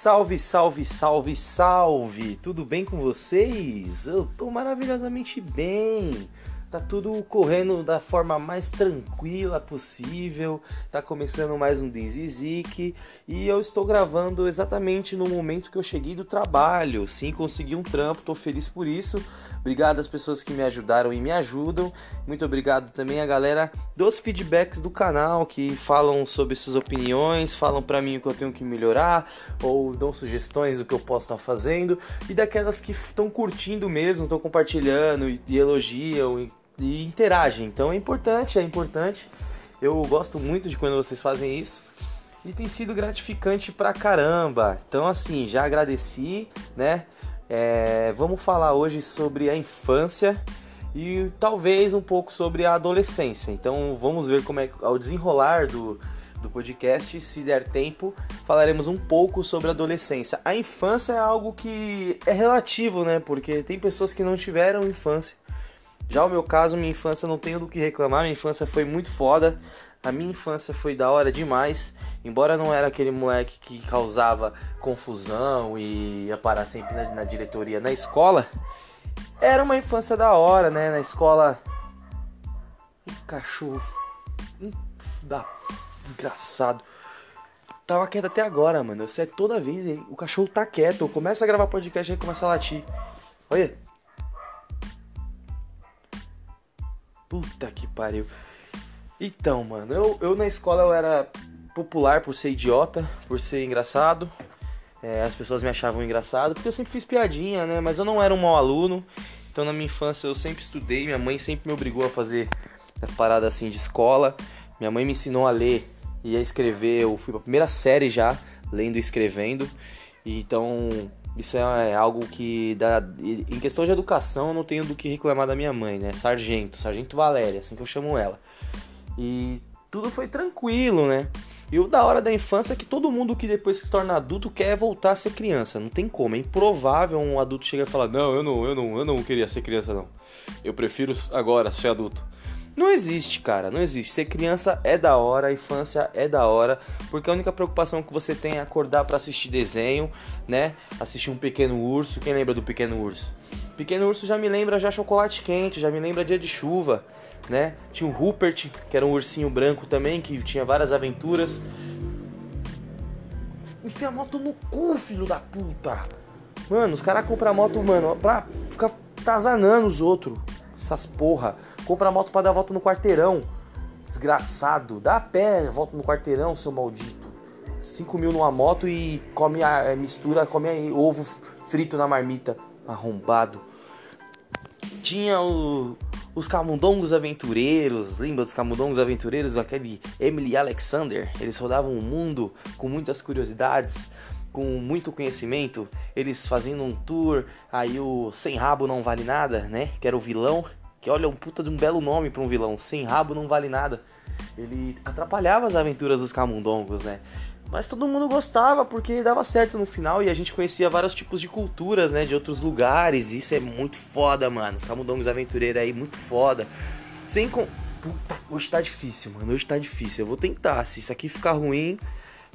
Salve, salve, salve, salve! Tudo bem com vocês? Eu tô maravilhosamente bem. Tá tudo correndo da forma mais tranquila possível. Tá começando mais um Denzizik e eu estou gravando exatamente no momento que eu cheguei do trabalho. Sim, consegui um trampo, tô feliz por isso. Obrigado às pessoas que me ajudaram e me ajudam. Muito obrigado também à galera dos feedbacks do canal que falam sobre suas opiniões, falam para mim o que eu tenho que melhorar ou dão sugestões do que eu posso estar fazendo e daquelas que estão curtindo mesmo, estão compartilhando e, e elogiam e, e interagem. Então é importante, é importante. Eu gosto muito de quando vocês fazem isso e tem sido gratificante pra caramba. Então assim, já agradeci, né? É, vamos falar hoje sobre a infância e talvez um pouco sobre a adolescência. Então vamos ver como é que ao desenrolar do, do podcast, se der tempo, falaremos um pouco sobre a adolescência. A infância é algo que é relativo, né? Porque tem pessoas que não tiveram infância. Já o meu caso, minha infância não tenho do que reclamar, minha infância foi muito foda. A minha infância foi da hora demais. Embora não era aquele moleque que causava confusão e ia parar sempre na, na diretoria na escola, era uma infância da hora, né? Na escola. Que cachorro. Da... Desgraçado. Tava quieto até agora, mano. Você é toda vez, hein? o cachorro tá quieto. Eu começo a gravar podcast e começa a latir. Olha. Puta que pariu. Então, mano, eu, eu na escola eu era popular por ser idiota, por ser engraçado. É, as pessoas me achavam engraçado porque eu sempre fiz piadinha, né? Mas eu não era um mau aluno. Então na minha infância eu sempre estudei. Minha mãe sempre me obrigou a fazer as paradas assim de escola. Minha mãe me ensinou a ler e a escrever. Eu fui pra primeira série já, lendo e escrevendo. Então isso é algo que dá, em questão de educação eu não tenho do que reclamar da minha mãe, né? Sargento, Sargento Valéria, assim que eu chamo ela. E tudo foi tranquilo, né? E o da hora da infância é que todo mundo que depois se torna adulto quer voltar a ser criança. Não tem como. É improvável um adulto chegar e falar: Não, eu não, eu não, eu não queria ser criança, não. Eu prefiro agora ser adulto. Não existe, cara, não existe. Ser criança é da hora, a infância é da hora, porque a única preocupação que você tem é acordar para assistir desenho, né? Assistir um pequeno urso. Quem lembra do pequeno urso? Pequeno urso já me lembra já chocolate quente, já me lembra dia de chuva né? Tinha o Rupert, que era um ursinho branco também, que tinha várias aventuras. Enfia a moto no cu, filho da puta! Mano, os caras compram moto, mano, pra ficar tazanando os outros. Essas porra. Compra a moto pra dar volta no quarteirão. Desgraçado. Dá a pé, volta no quarteirão, seu maldito. 5 mil numa moto e come a mistura, come a, ovo frito na marmita. Arrombado. Tinha o os Camundongos Aventureiros, lembra dos Camundongos Aventureiros, aquele Emily Alexander? Eles rodavam o mundo com muitas curiosidades, com muito conhecimento. Eles fazendo um tour, aí o Sem Rabo Não Vale Nada, né? Que era o vilão, que olha, um puta de um belo nome para um vilão, Sem Rabo Não Vale Nada. Ele atrapalhava as aventuras dos Camundongos, né? Mas todo mundo gostava porque dava certo no final e a gente conhecia vários tipos de culturas, né? De outros lugares. Isso é muito foda, mano. Os camundongos aventureiros aí, muito foda. Sem com. Puta, hoje tá difícil, mano. Hoje tá difícil. Eu vou tentar. Se isso aqui ficar ruim,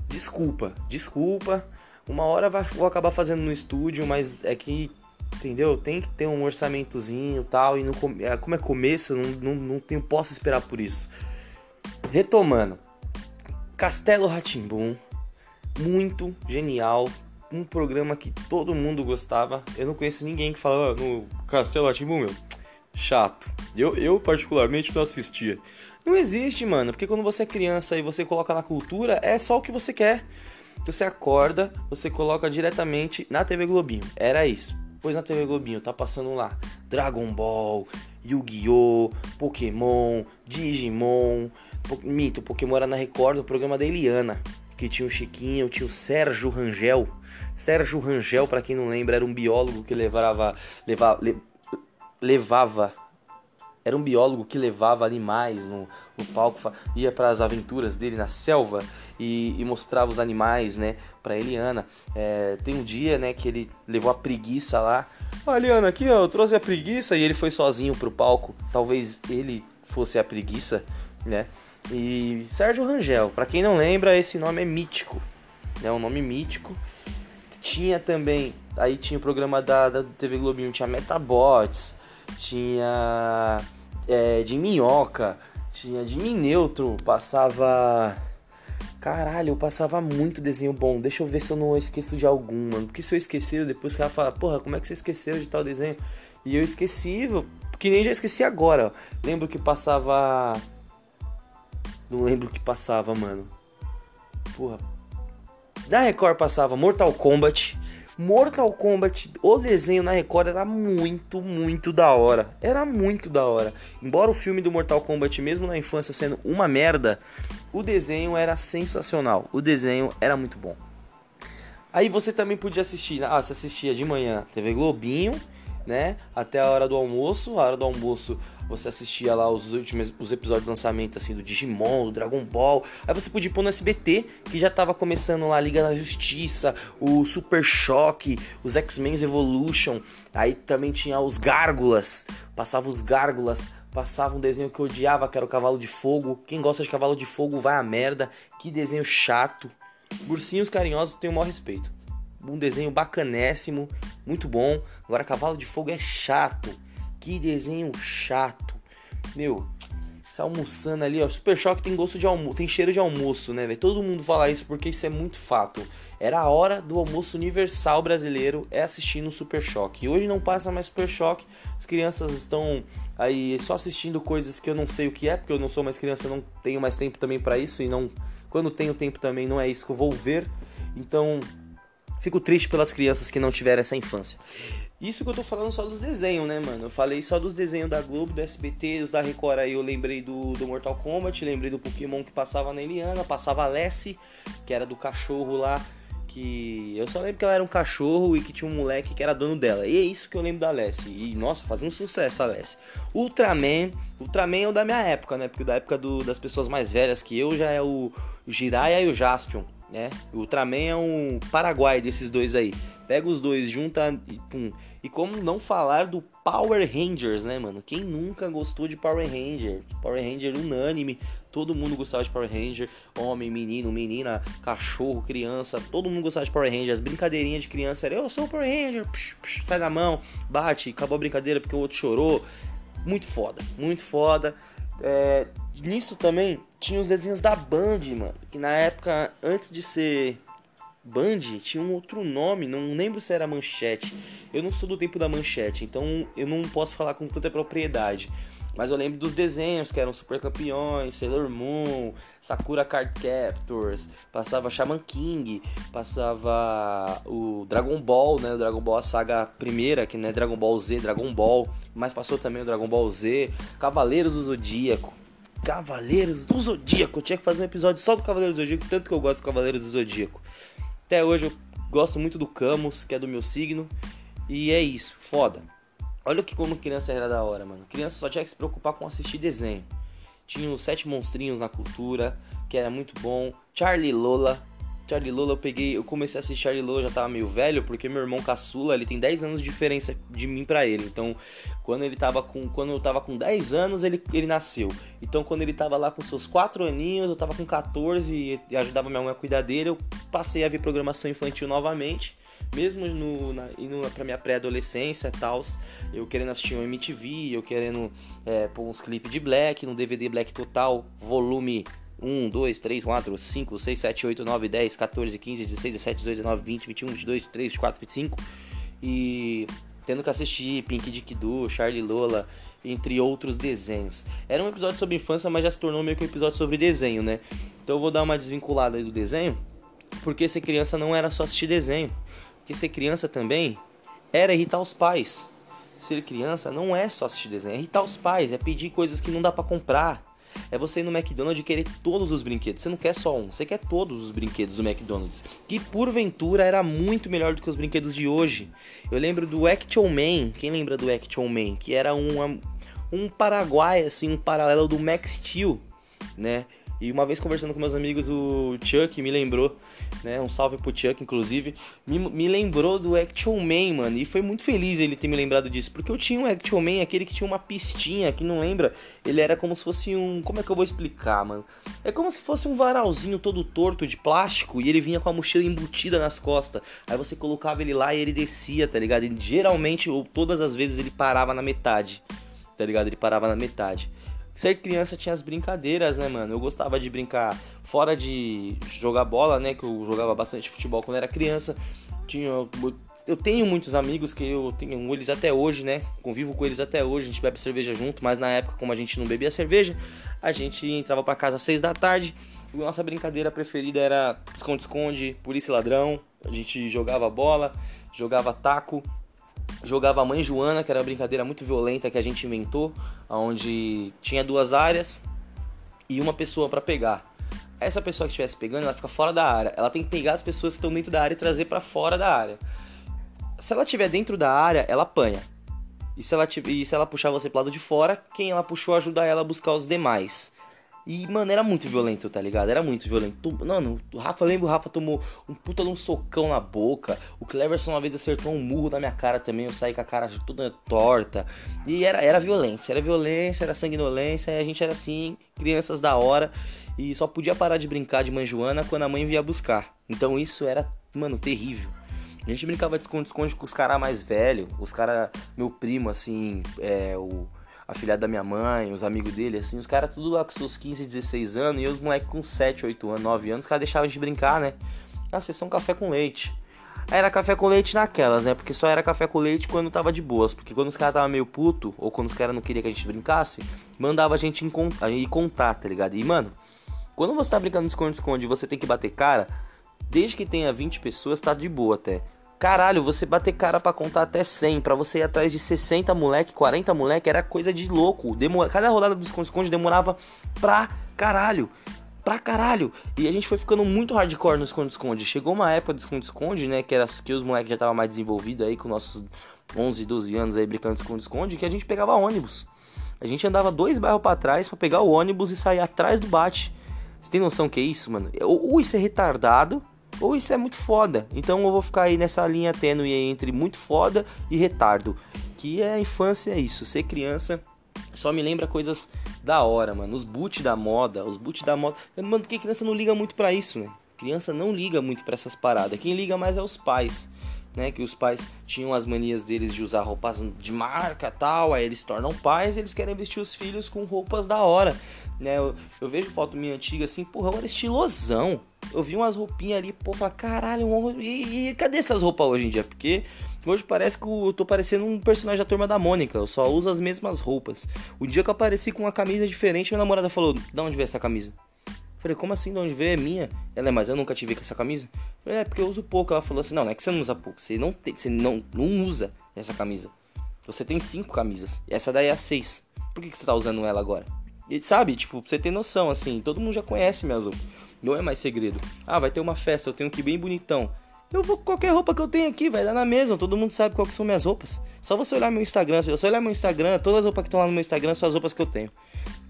desculpa. Desculpa. Uma hora vai, vou acabar fazendo no estúdio, mas é que. Entendeu? Tem que ter um orçamentozinho tal. E não, é, como é começo, não, não, não tenho, posso esperar por isso. Retomando. Castelo Ratimbum, muito genial, um programa que todo mundo gostava. Eu não conheço ninguém que fala ah, no Castelo Ratimbum, meu. Chato. Eu, eu particularmente não assistia. Não existe, mano, porque quando você é criança e você coloca na cultura, é só o que você quer. Você acorda, você coloca diretamente na TV Globinho. Era isso. Pois na TV Globinho tá passando lá Dragon Ball, Yu-Gi-Oh!, Pokémon, Digimon, Mito, Pokémon era na Record, o programa da Eliana, que tinha o Chiquinho, tinha o Sérgio Rangel. Sérgio Rangel, para quem não lembra, era um biólogo que levava, levava, levava era um biólogo que levava animais no, no palco, ia para as aventuras dele na selva e, e mostrava os animais, né, para Eliana. É, tem um dia, né, que ele levou a preguiça lá. Ó, Eliana, aqui, ó, eu trouxe a preguiça e ele foi sozinho pro palco. Talvez ele fosse a preguiça, né? E Sérgio Rangel, para quem não lembra, esse nome é mítico, é um nome mítico. Tinha também, aí tinha o programa da, da TV Globinho, tinha Metabots, tinha é, de minhoca, tinha de neutro, passava. Caralho, eu passava muito desenho bom. Deixa eu ver se eu não esqueço de algum, mano. Porque se eu esquecer, depois o cara fala, porra, como é que você esqueceu de tal desenho? E eu esqueci, que nem já esqueci agora. Lembro que passava. Não lembro que passava, mano. Porra. Da Record passava Mortal Kombat. Mortal Kombat, o desenho na Record era muito, muito da hora. Era muito da hora. Embora o filme do Mortal Kombat, mesmo na infância sendo uma merda, o desenho era sensacional. O desenho era muito bom. Aí você também podia assistir. Ah, você assistia de manhã TV Globinho né? Até a hora do almoço. A hora do almoço você assistia lá os últimos os episódios de lançamento assim do Digimon, do Dragon Ball. Aí você podia pôr no SBT, que já tava começando lá a Liga da Justiça, o Super Choque, os X-Men Evolution. Aí também tinha os Gárgulas. Passava os Gárgulas passava um desenho que eu odiava, que era o Cavalo de Fogo. Quem gosta de Cavalo de Fogo vai a merda. Que desenho chato. Ursinhos carinhosos tenho o maior respeito um desenho bacanésimo, muito bom. Agora Cavalo de Fogo é chato. Que desenho chato. Meu, você almoçando ali, ó. Super Choque tem gosto de almoço, tem cheiro de almoço, né, velho? Todo mundo fala isso porque isso é muito fato. Era a hora do almoço universal brasileiro é assistindo Super Choque. E hoje não passa mais Super Choque. As crianças estão aí só assistindo coisas que eu não sei o que é, porque eu não sou mais criança, eu não tenho mais tempo também para isso e não quando tenho tempo também não é isso que eu vou ver. Então, Fico triste pelas crianças que não tiveram essa infância. Isso que eu tô falando só dos desenhos, né, mano? Eu falei só dos desenhos da Globo, do SBT, os da Record aí. Eu lembrei do, do Mortal Kombat, lembrei do Pokémon que passava na Eliana, passava a Lessie, que era do cachorro lá. Que eu só lembro que ela era um cachorro e que tinha um moleque que era dono dela. E é isso que eu lembro da Lessie. E nossa, fazendo sucesso a Lessie. Ultraman, Ultraman é o da minha época, né? Porque da época do, das pessoas mais velhas que eu já é o, Jiraiya e o Jaspion né? Ultraman é um Paraguai desses dois aí. Pega os dois, junta e pum. E como não falar do Power Rangers, né, mano? Quem nunca gostou de Power Ranger? Power Ranger unânime, todo mundo gostava de Power Ranger. Homem, menino, menina, cachorro, criança, todo mundo gostava de Power Ranger. As brincadeirinhas de criança era, eu sou o Power Ranger, psh, psh, sai da mão, bate, acabou a brincadeira porque o outro chorou. Muito foda, muito foda. É, nisso também tinha os desenhos da Band, mano. Que na época, antes de ser Band, tinha um outro nome, não lembro se era Manchete. Eu não sou do tempo da Manchete, então eu não posso falar com tanta propriedade. Mas eu lembro dos desenhos que eram Super Campeões, Sailor Moon, Sakura Card Captors, passava Shaman King, passava o Dragon Ball, né? O Dragon Ball a saga primeira, que não é Dragon Ball Z, Dragon Ball, mas passou também o Dragon Ball Z, Cavaleiros do Zodíaco. Cavaleiros do Zodíaco. Eu tinha que fazer um episódio só do Cavaleiros do Zodíaco, tanto que eu gosto do Cavaleiros do Zodíaco. Até hoje eu gosto muito do Camus, que é do meu signo. E é isso, foda. Olha o que como criança era da hora, mano. Criança só tinha que se preocupar com assistir desenho. Tinha os Sete Monstrinhos na cultura, que era muito bom. Charlie Lola. Charlie Lola eu peguei, eu comecei a assistir Charlie Lola, já tava meio velho, porque meu irmão caçula, ele tem 10 anos de diferença de mim para ele. Então, quando ele tava com, quando eu tava com 10 anos, ele, ele nasceu. Então, quando ele tava lá com seus 4 aninhos, eu tava com 14 e ajudava minha mãe a cuidar dele, eu passei a ver programação infantil novamente mesmo no, na, indo pra minha pré-adolescência e tal, eu querendo assistir um MTV, eu querendo é, pôr uns clipes de Black, no DVD Black Total, volume 1, 2, 3, 4, 5, 6, 7, 8, 9, 10, 14, 15, 16, 17, 18, 19, 20, 21, 22, 23, 24, 25 e tendo que assistir Pink Dick Doo, Charlie Lola, entre outros desenhos. Era um episódio sobre infância, mas já se tornou meio que um episódio sobre desenho, né? Então eu vou dar uma desvinculada aí do desenho, porque ser criança não era só assistir desenho. Porque ser criança também era irritar os pais. Ser criança não é só assistir desenho, é irritar os pais, é pedir coisas que não dá para comprar. É você ir no McDonald's e querer todos os brinquedos. Você não quer só um, você quer todos os brinquedos do McDonald's. Que porventura era muito melhor do que os brinquedos de hoje. Eu lembro do Action Man. Quem lembra do Action Man? Que era um, um Paraguai, assim, um paralelo do Max Steel, né? E uma vez conversando com meus amigos, o Chuck me lembrou, né? Um salve pro Chuck, inclusive. Me, me lembrou do Action Man, mano. E foi muito feliz ele ter me lembrado disso. Porque eu tinha um Action Man, aquele que tinha uma pistinha, que não lembra. Ele era como se fosse um. Como é que eu vou explicar, mano? É como se fosse um varalzinho todo torto de plástico. E ele vinha com a mochila embutida nas costas. Aí você colocava ele lá e ele descia, tá ligado? E geralmente, ou todas as vezes, ele parava na metade. Tá ligado? Ele parava na metade. Ser criança tinha as brincadeiras, né, mano? Eu gostava de brincar fora de jogar bola, né? Que eu jogava bastante futebol quando era criança. Tinha, eu tenho muitos amigos que eu tenho eles até hoje, né? Convivo com eles até hoje. A gente bebe cerveja junto, mas na época, como a gente não bebia cerveja, a gente entrava para casa às seis da tarde. E nossa brincadeira preferida era esconde-esconde, polícia e ladrão. A gente jogava bola, jogava taco, jogava Mãe Joana, que era uma brincadeira muito violenta que a gente inventou, onde tinha duas áreas e uma pessoa para pegar. Essa pessoa que estivesse pegando, ela fica fora da área. Ela tem que pegar as pessoas que estão dentro da área e trazer para fora da área. Se ela estiver dentro da área, ela apanha. E se ela, e se ela puxar você pro lado de fora, quem ela puxou ajuda ela a buscar os demais. E, mano, era muito violento, tá ligado? Era muito violento. Mano, o Rafa, lembro, o Rafa tomou um puta de um socão na boca. O Cleverson uma vez acertou um murro na minha cara também. Eu saí com a cara toda torta. E era, era violência, era violência, era sanguinolência. E a gente era assim, crianças da hora. E só podia parar de brincar de mãe Joana quando a mãe via buscar. Então isso era, mano, terrível. A gente brincava de esconde-esconde com os caras mais velhos. Os caras, meu primo, assim, é, o a filha da minha mãe, os amigos dele, assim, os caras tudo lá com seus 15, 16 anos, e os moleques com 7, 8 anos, 9 anos, os caras deixavam de brincar, né? Ah, vocês são café com leite. Era café com leite naquelas, né? Porque só era café com leite quando tava de boas. Porque quando os caras tava meio puto, ou quando os caras não queriam que a gente brincasse, mandava a gente ir contar, tá ligado? E, mano, quando você tá brincando de esconde-esconde você tem que bater cara, desde que tenha 20 pessoas, tá de boa até. Caralho, você bater cara para contar até 100, para você ir atrás de 60 moleque, 40 moleque, era coisa de louco. Demora, cada rodada do esconde-esconde demorava pra caralho. Pra caralho. E a gente foi ficando muito hardcore no esconde-esconde. Chegou uma época do esconde-esconde, né, que era que os moleques já tava mais desenvolvidos aí com nossos 11, 12 anos aí brincando de esconde-esconde, que a gente pegava ônibus. A gente andava dois bairros para trás para pegar o ônibus e sair atrás do bate. Você tem noção que é isso, mano? Ou isso é retardado, ou isso é muito foda. Então eu vou ficar aí nessa linha tênue entre muito foda e retardo. Que é a infância, é isso. Ser criança só me lembra coisas da hora, mano. Os boot da moda, os boot da moda. Mano, porque criança não liga muito para isso, né? Criança não liga muito para essas paradas. Quem liga mais é os pais. Né, que os pais tinham as manias deles de usar roupas de marca tal, aí eles tornam pais e eles querem vestir os filhos com roupas da hora. Né? Eu, eu vejo foto minha antiga assim, porra, eu era estilosão. Eu vi umas roupinhas ali, pô, falei, caralho, e, e, cadê essas roupas hoje em dia? Porque hoje parece que eu tô parecendo um personagem da turma da Mônica, eu só uso as mesmas roupas. O dia que eu apareci com uma camisa diferente, minha namorada falou: Da onde veio essa camisa? Falei, como assim? De onde veio? É minha? Ela é, mas eu nunca te vi com essa camisa. Falei, é porque eu uso pouco. Ela falou assim: não, não é que você não usa pouco, você não tem, você não, não usa essa camisa. Você tem cinco camisas. E essa daí é a seis. Por que, que você tá usando ela agora? E sabe, tipo, pra você ter noção, assim, todo mundo já conhece minhas roupas. Não é mais segredo. Ah, vai ter uma festa, eu tenho que ir bem bonitão. Eu vou com qualquer roupa que eu tenho aqui, vai lá na mesa, todo mundo sabe qual que são minhas roupas. Só você olhar meu Instagram, se você olhar meu Instagram, todas as roupas que estão lá no meu Instagram são as roupas que eu tenho.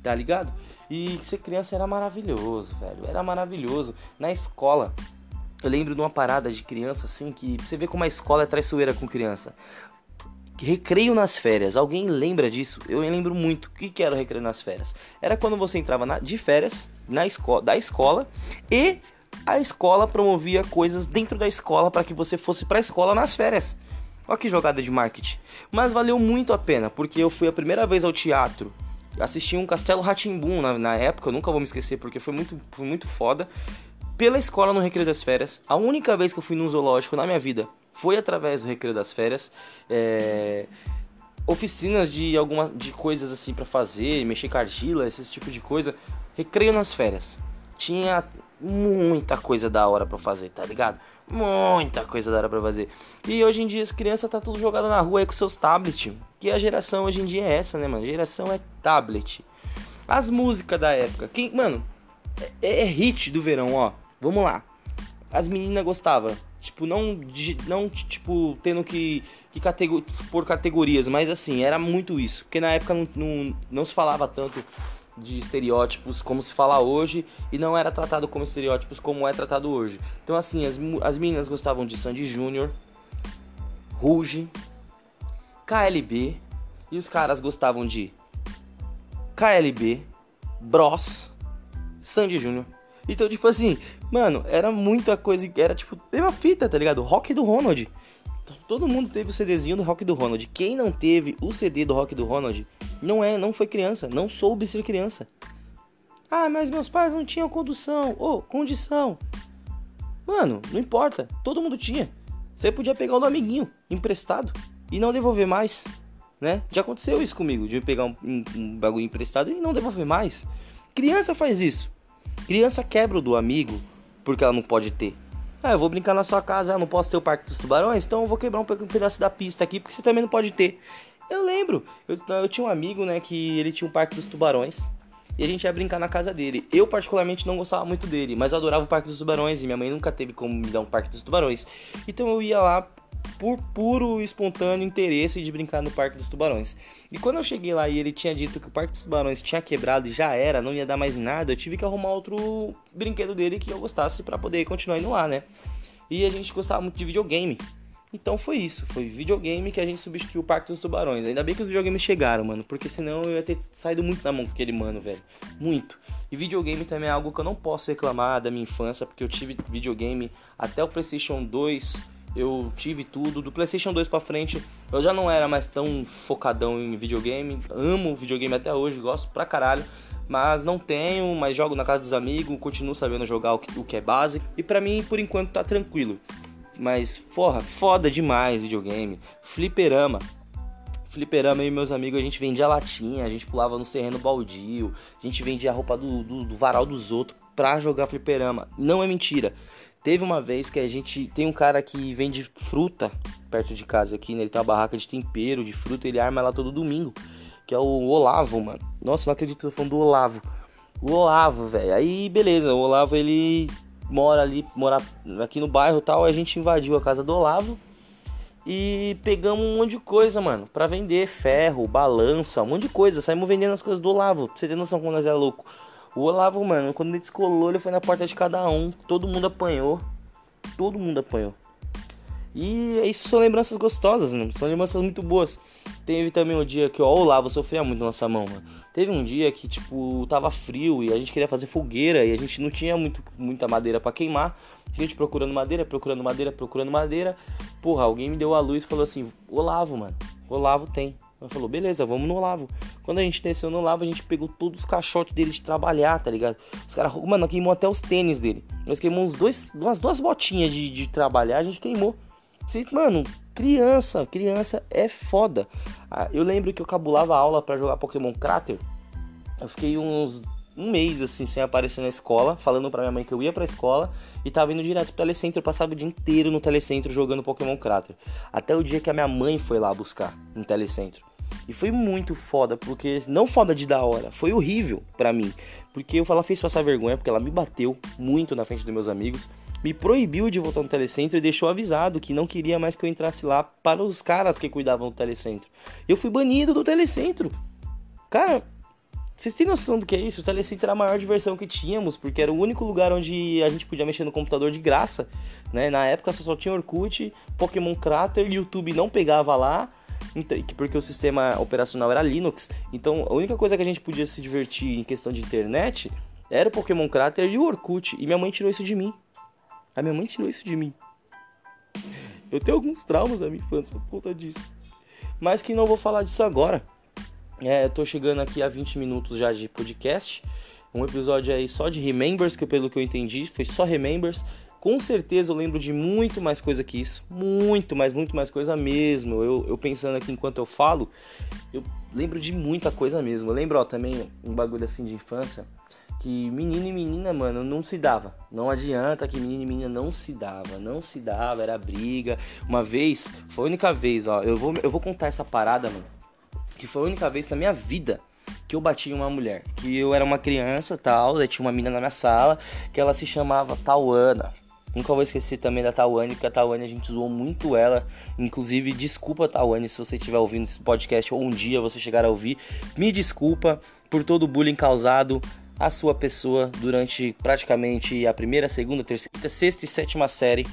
Tá ligado? E ser criança era maravilhoso, velho. Era maravilhoso. Na escola, eu lembro de uma parada de criança assim que você vê como a escola é traiçoeira com criança. Recreio nas férias. Alguém lembra disso? Eu lembro muito. O que, era o recreio nas férias? Era quando você entrava na, de férias na escola, da escola e a escola promovia coisas dentro da escola para que você fosse para a escola nas férias. Olha que jogada de marketing. Mas valeu muito a pena, porque eu fui a primeira vez ao teatro. Assisti um Castelo Ratimbum na, na época, eu nunca vou me esquecer, porque foi muito, foi muito foda. Pela escola no Recreio das Férias. A única vez que eu fui num zoológico na minha vida foi através do Recreio das Férias. É... Oficinas de algumas de coisas assim para fazer, mexer com argila, esse tipo de coisa. Recreio nas férias. Tinha muita coisa da hora para fazer, tá ligado? Muita coisa da hora pra fazer. E hoje em dia as crianças tá tudo jogada na rua aí com seus tablets. Que a geração hoje em dia é essa, né, mano? A geração é tablet. As músicas da época. Quem, mano, é, é hit do verão, ó. Vamos lá. As meninas gostavam. Tipo, não, não tipo, tendo que, que categor, por categorias, mas assim, era muito isso. Porque na época não, não, não se falava tanto de estereótipos como se fala hoje e não era tratado como estereótipos como é tratado hoje. Então assim, as, as meninas gostavam de Sandy Júnior, Ruge, KLB e os caras gostavam de KLB, Bros, Sandy Júnior. Então, tipo assim, mano, era muita coisa, era tipo, teve uma fita, tá ligado? Rock do Ronald. Todo mundo teve o CDzinho do Rock do Ronald. Quem não teve o CD do Rock do Ronald não é, não foi criança, não soube ser criança. Ah, mas meus pais não tinham condução, ou oh, condição. Mano, não importa, todo mundo tinha. Você podia pegar o do amiguinho emprestado e não devolver mais, né? Já aconteceu isso comigo, de pegar um, um, um bagulho emprestado e não devolver mais. Criança faz isso. Criança quebra o do amigo porque ela não pode ter. Ah, eu vou brincar na sua casa, ah, não posso ter o Parque dos Tubarões, então eu vou quebrar um pedaço da pista aqui, porque você também não pode ter. Eu lembro, eu, eu tinha um amigo, né, que ele tinha um Parque dos Tubarões, e a gente ia brincar na casa dele. Eu, particularmente, não gostava muito dele, mas eu adorava o Parque dos Tubarões, e minha mãe nunca teve como me dar um Parque dos Tubarões. Então eu ia lá por puro espontâneo interesse de brincar no Parque dos Tubarões. E quando eu cheguei lá e ele tinha dito que o Parque dos Tubarões tinha quebrado e já era, não ia dar mais nada, eu tive que arrumar outro brinquedo dele que eu gostasse para poder continuar indo lá, né? E a gente gostava muito de videogame. Então foi isso, foi videogame que a gente substituiu o Parque dos Tubarões. Ainda bem que os videogames chegaram, mano, porque senão eu ia ter saído muito na mão com aquele mano, velho. Muito. E videogame também é algo que eu não posso reclamar da minha infância, porque eu tive videogame até o PlayStation 2 eu tive tudo. Do PlayStation 2 para frente, eu já não era mais tão focadão em videogame. Amo videogame até hoje, gosto pra caralho. Mas não tenho, mas jogo na casa dos amigos, continuo sabendo jogar o que, o que é base. E para mim, por enquanto, tá tranquilo. Mas, porra, foda demais videogame. Fliperama. Fliperama e meus amigos, a gente vendia latinha, a gente pulava no serreno baldio, a gente vendia a roupa do, do, do varal dos outros pra jogar fliperama. Não é mentira. Teve uma vez que a gente tem um cara que vende fruta perto de casa aqui, né? Ele tem uma barraca de tempero, de fruta, ele arma lá todo domingo. Que é o Olavo, mano. Nossa, não acredito que eu tô falando do Olavo. O Olavo, velho. Aí, beleza, o Olavo ele mora ali, mora aqui no bairro e tal. A gente invadiu a casa do Olavo e pegamos um monte de coisa, mano, para vender ferro, balança, um monte de coisa. Saímos vendendo as coisas do Olavo, pra você ter noção como nós é louco. O Olavo, mano, quando ele descolou, ele foi na porta de cada um. Todo mundo apanhou. Todo mundo apanhou. E isso são lembranças gostosas, né? São lembranças muito boas. Teve também um dia que ó, o Olavo sofria muito na nossa mão, mano. Teve um dia que, tipo, tava frio e a gente queria fazer fogueira e a gente não tinha muito, muita madeira para queimar. A gente procurando madeira, procurando madeira, procurando madeira. Porra, alguém me deu a luz e falou assim: Olavo, mano, Olavo tem. Ela falou, beleza, vamos no Olavo. Quando a gente desceu no Olavo, a gente pegou todos os caixotes dele de trabalhar, tá ligado? Os caras, mano, queimou até os tênis dele. Nós queimamos dois, umas duas botinhas de, de trabalhar, a gente queimou. Vocês, mano, criança, criança é foda. Ah, eu lembro que eu cabulava aula para jogar Pokémon Crater. Eu fiquei uns um mês assim sem aparecer na escola, falando pra minha mãe que eu ia pra escola e tava indo direto pro telecentro, eu passava o dia inteiro no telecentro jogando Pokémon Crater. Até o dia que a minha mãe foi lá buscar no telecentro. E foi muito foda, porque não foda de da hora, foi horrível para mim, porque eu ela fez passar vergonha, porque ela me bateu muito na frente dos meus amigos, me proibiu de voltar no telecentro e deixou avisado que não queria mais que eu entrasse lá para os caras que cuidavam do telecentro. Eu fui banido do telecentro. Cara, vocês têm noção do que é isso? O Telecentro era a maior diversão que tínhamos, porque era o único lugar onde a gente podia mexer no computador de graça, né? Na época só tinha Orkut, Pokémon Crater, YouTube não pegava lá, porque o sistema operacional era Linux. Então, a única coisa que a gente podia se divertir em questão de internet era o Pokémon Crater e o Orkut. E minha mãe tirou isso de mim. A minha mãe tirou isso de mim. Eu tenho alguns traumas da minha infância por conta disso. Mas que não vou falar disso agora. É, eu tô chegando aqui a 20 minutos já de podcast. Um episódio aí só de Remembers, que pelo que eu entendi foi só Remembers. Com certeza eu lembro de muito mais coisa que isso. Muito mais, muito mais coisa mesmo. Eu, eu pensando aqui enquanto eu falo, eu lembro de muita coisa mesmo. Eu lembro ó, também um bagulho assim de infância. Que menino e menina, mano, não se dava. Não adianta que menino e menina não se dava. Não se dava, era briga. Uma vez, foi a única vez, ó. Eu vou, eu vou contar essa parada, mano. Que foi a única vez na minha vida que eu bati em uma mulher. Que eu era uma criança tal, daí tinha uma menina na minha sala que ela se chamava Tauana. Nunca vou esquecer também da Tawane, porque a Tawane a gente zoou muito ela. Inclusive, desculpa, Tawane, se você estiver ouvindo esse podcast ou um dia você chegar a ouvir. Me desculpa, por todo o bullying causado à sua pessoa durante praticamente a primeira, segunda, terceira, sexta e sétima série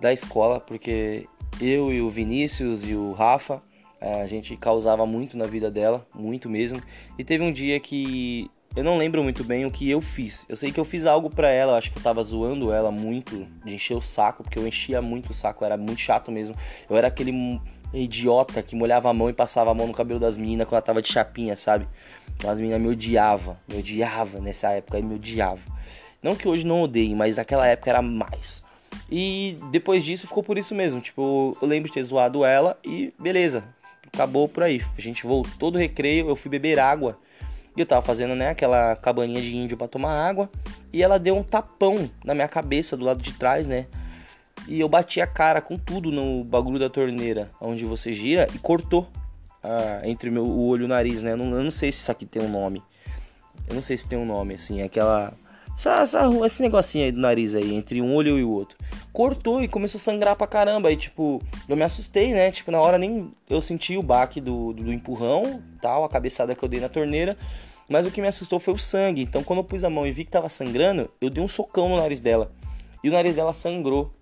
da escola, porque eu e o Vinícius e o Rafa, a gente causava muito na vida dela, muito mesmo. E teve um dia que eu não lembro muito bem o que eu fiz. Eu sei que eu fiz algo para ela, acho que eu tava zoando ela muito, de encher o saco, porque eu enchia muito o saco, era muito chato mesmo. Eu era aquele idiota que molhava a mão e passava a mão no cabelo das meninas quando ela tava de chapinha, sabe? Então as meninas me odiavam, me odiavam nessa época, aí me odiavam. Não que hoje não odeiem, mas naquela época era mais. E depois disso ficou por isso mesmo. Tipo, eu lembro de ter zoado ela e beleza, acabou por aí. A gente voltou do recreio, eu fui beber água. E eu tava fazendo, né, aquela cabaninha de índio para tomar água. E ela deu um tapão na minha cabeça do lado de trás, né? E eu bati a cara com tudo no bagulho da torneira, onde você gira, e cortou ah, entre meu, o olho e o nariz, né? Eu não, eu não sei se isso aqui tem um nome. Eu não sei se tem um nome, assim, aquela essa, essa, esse negocinho aí do nariz aí, entre um olho e o outro. Cortou e começou a sangrar pra caramba. E tipo, eu me assustei, né? Tipo, na hora nem eu senti o baque do, do, do empurrão, tal, a cabeçada que eu dei na torneira. Mas o que me assustou foi o sangue. Então, quando eu pus a mão e vi que tava sangrando, eu dei um socão no nariz dela. E o nariz dela sangrou.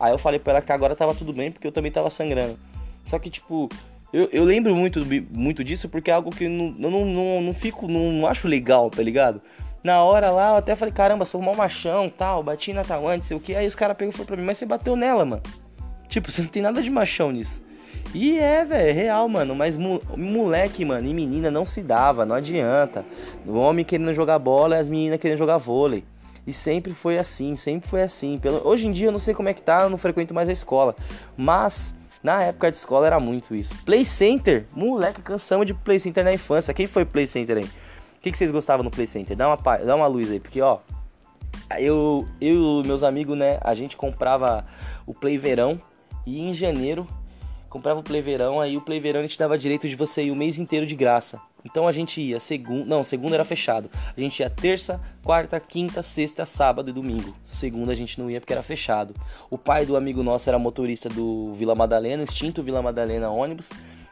Aí eu falei pra ela que agora tava tudo bem, porque eu também tava sangrando. Só que, tipo, eu, eu lembro muito, muito disso porque é algo que eu não, não, não, não fico, não, não acho legal, tá ligado? Na hora lá, eu até falei, caramba, sou um machão, tal, bati na Taiwan, sei o que. Aí os caras pegou e falou pra mim, mas você bateu nela, mano. Tipo, você não tem nada de machão nisso. E é, velho, é real, mano. Mas moleque, mano, e menina não se dava, não adianta. O homem querendo jogar bola e as meninas querendo jogar vôlei. E sempre foi assim, sempre foi assim. Pelo... Hoje em dia eu não sei como é que tá, eu não frequento mais a escola. Mas na época de escola era muito isso. Play Center, moleque, cansamos de Play Center na infância. Quem foi Play Center aí? que, que vocês gostavam no Play Center? Dá uma, dá uma luz aí, porque ó, eu, eu e meus amigos, né, a gente comprava o Play Verão e em janeiro comprava o Play Verão, aí o Play Verão a gente dava direito de você ir o mês inteiro de graça. Então a gente ia segunda, não, segunda era fechado. A gente ia terça, quarta, quinta, sexta, sábado e domingo. Segunda a gente não ia porque era fechado. O pai do amigo nosso era motorista do Vila Madalena, extinto Vila Madalena ônibus,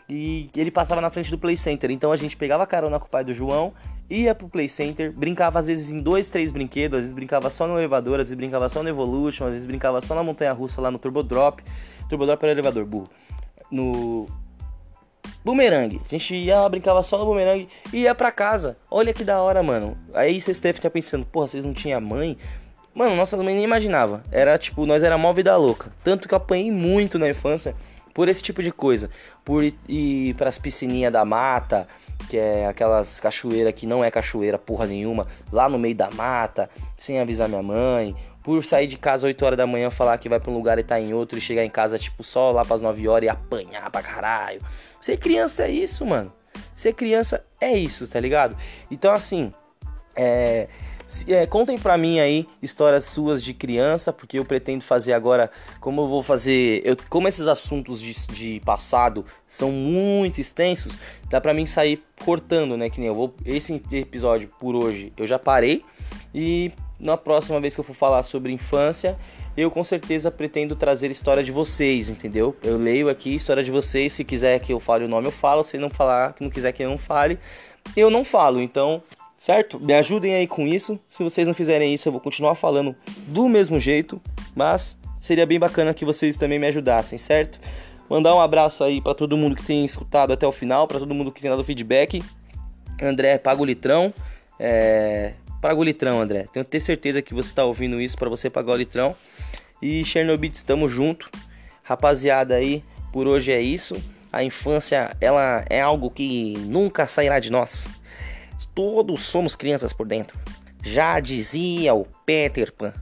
e ele passava na frente do Play Center. Então a gente pegava carona com o pai do João ia pro Play Center, brincava às vezes em dois, três brinquedos, às vezes brincava só no elevador, às vezes brincava só no Evolution, às vezes brincava só na montanha russa lá no Turbo Drop. Turbo Drop era elevador, burro. No Boomerang. A gente ia, brincava só no Boomerang e ia pra casa. Olha que da hora, mano. Aí vocês devem ficar pensando, porra, vocês não tinham mãe? Mano, nossa mãe nem imaginava. Era tipo, nós era mó vida louca. Tanto que eu apanhei muito na infância por esse tipo de coisa. Por ir, pras piscininhas da mata, que é aquelas cachoeira que não é cachoeira porra nenhuma, lá no meio da mata, sem avisar minha mãe, por sair de casa 8 horas da manhã, falar que vai pra um lugar e tá em outro e chegar em casa tipo só lá pras 9 horas e apanhar pra caralho. Ser criança é isso, mano. Ser criança é isso, tá ligado? Então assim, é é, contem pra mim aí histórias suas de criança, porque eu pretendo fazer agora, como eu vou fazer, eu, como esses assuntos de, de passado são muito extensos, dá pra mim sair cortando, né? Que nem eu vou. Esse episódio por hoje eu já parei. E na próxima vez que eu for falar sobre infância, eu com certeza pretendo trazer história de vocês, entendeu? Eu leio aqui história de vocês. Se quiser que eu fale o nome, eu falo. Se não falar, que não quiser que eu não fale, eu não falo. Então certo? Me ajudem aí com isso. Se vocês não fizerem isso, eu vou continuar falando do mesmo jeito, mas seria bem bacana que vocês também me ajudassem, certo? Mandar um abraço aí para todo mundo que tem escutado até o final, para todo mundo que tem dado feedback. André, paga o litrão. É... Paga o litrão, André. Tenho ter certeza que você está ouvindo isso para você pagar o litrão. E Chernobyl, estamos junto. Rapaziada aí, por hoje é isso. A infância, ela é algo que nunca sairá de nós. Todos somos crianças por dentro. Já dizia o Peter Pan.